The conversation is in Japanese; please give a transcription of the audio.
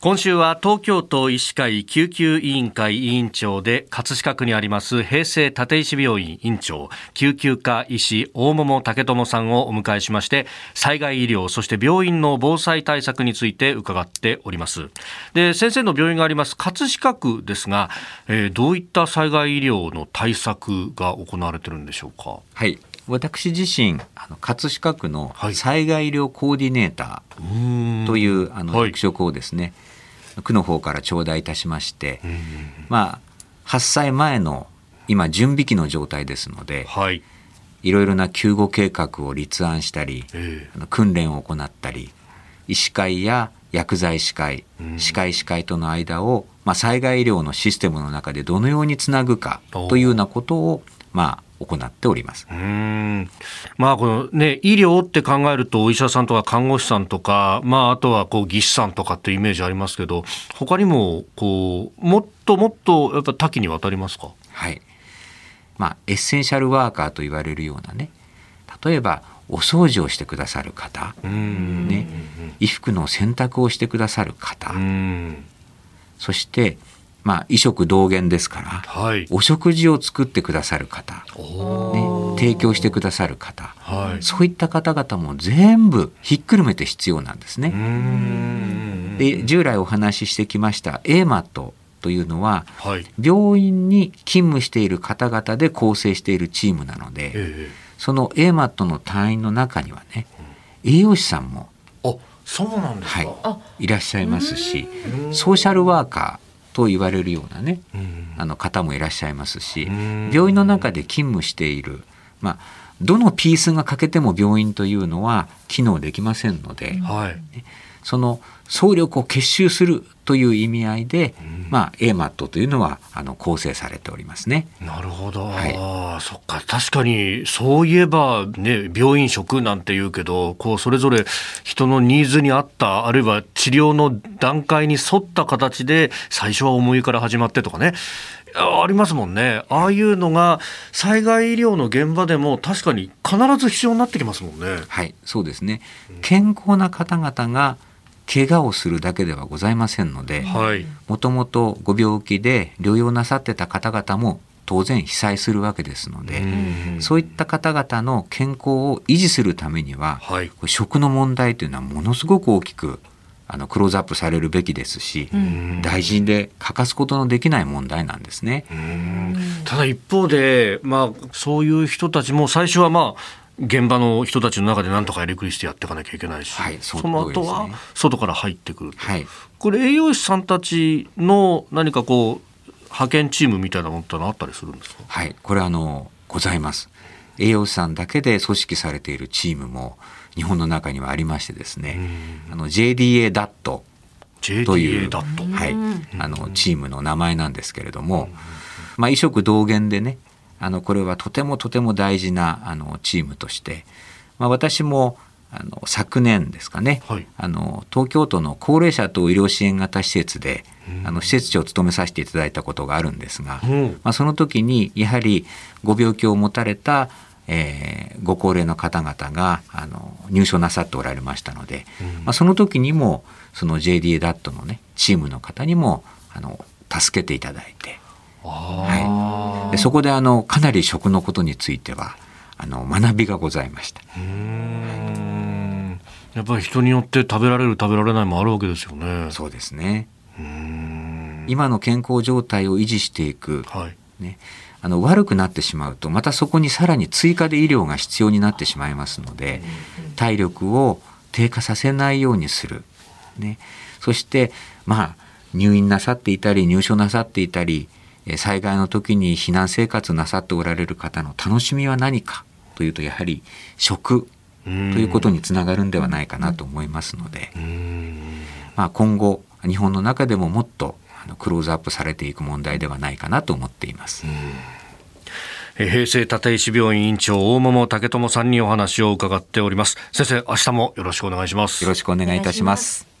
今週は東京都医師会救急委員会委員長で葛飾区にあります平成立石病院院長救急科医師大桃武智さんをお迎えしまして災害医療そして病院の防災対策について伺っております。で先生の病院があります葛飾区ですが、えー、どういった災害医療の対策が行われているんでしょうか？はい。私自身あの葛飾区の災害医療コーディネーターという、はい、あの役職をですね、はい、区の方から頂戴いたしまして、まあ発災前の今準備期の状態ですので、はい、いろいろな救護計画を立案したり、あの訓練を行ったり医師会や薬剤師会、歯科医師会との間を、まあ、災害医療のシステムの中でどのようにつなぐかというようなことを、まあ、行っております。うんまあこのね医療って考えるとお医者さんとか看護師さんとかまああとはこう技師さんとかっていうイメージありますけど他にもこうもっともっとやっぱ多岐にわたりますか？はい。まあエッセンシャルワーカーと言われるようなね例えばお掃除をしてくださる方、ね、衣服の洗濯をしてくださる方、そしてまあ、衣食同源ですから、はい、お食事を作ってくださる方、ね、提供してくださる方、はい、そういった方々も全部ひっくるめて必要なんですね。で従来お話ししてきました A マットというのは、はい、病院に勤務している方々で構成しているチームなので、えー、その A マットの隊員の中にはね栄養士さんもそうなんですか、はい、いらっしゃいますしソーシャルワーカーと言われるようなね、あの方もいらっしゃいますし、病院の中で勤務している、まあ、どのピースが欠けても病院というのは機能できませんので、はい、その総力を結集するという意味合いで、うん、まあ AMAT というのはあの構成されておりますね。なるほど。はい、そっか確かにそういえばね病院食なんて言うけど、こうそれぞれ人のニーズに合ったあるいは治療の段階に沿った形で最初は重いから始まってとかね。ありますもんね。ああいうのが災害医療の現場でも確かに必ず必要になってきますもんね。はい、そうですね。健康な方々が怪我をするだけではございませんのでもともとご病気で療養なさってた方々も当然被災するわけですのでそういった方々の健康を維持するためには、はい、食の問題というのはものすごく大きくあのクローズアップされるべきですし大事で欠かすことのできない問題なんですね。ただ一方で、まあ、そういう人たちも最初はまあ現場の人たちの中で何とかやりくりしてやっていかなきゃいけないし、はい、その後は外から入ってくるはい、これ栄養士さんたちの何かこう派遣チームみたいなものってのあったりするんですか？はい。これあのございます。栄養士さんだけで組織されているチームも日本の中にはありましてですね。あの JDA ダット。という、はい、あのチームの名前なんですけれども、まあ、異色同源でねあのこれはとてもとても大事なあのチームとして、まあ、私もあの昨年ですかね、はい、あの東京都の高齢者等医療支援型施設で、あの施設長を務めさせていただいたことがあるんですが、うん、まあ、その時にやはりご病気を持たれた、えー、ご高齢の方々があの入所なさっておられましたので、うん、まあ、その時にもその JDA ダットのねチームの方にもあの助けていただいて。はい、でそこであのかなり食のことについてはあの学びがございました。やっぱり人によって食べられる食べられないもあるわけですよね。そうですね。今の健康状態を維持していく、はい、ね、あの悪くなってしまうとまたそこにさらに追加で医療が必要になってしまいますので体力を低下させないようにする、ね、そしてまあ入院なさっていたり入所なさっていたり災害の時に避難生活なさっておられる方の楽しみは何かというとやはり食ということにつながるんではないかなと思いますので、まあ、今後日本の中でももっとクローズアップされていく問題ではないかなと思っています。平成立石病院院長大桃武智さんにお話を伺っております。先生明日もよろしくお願いします。よろしくお願いいたします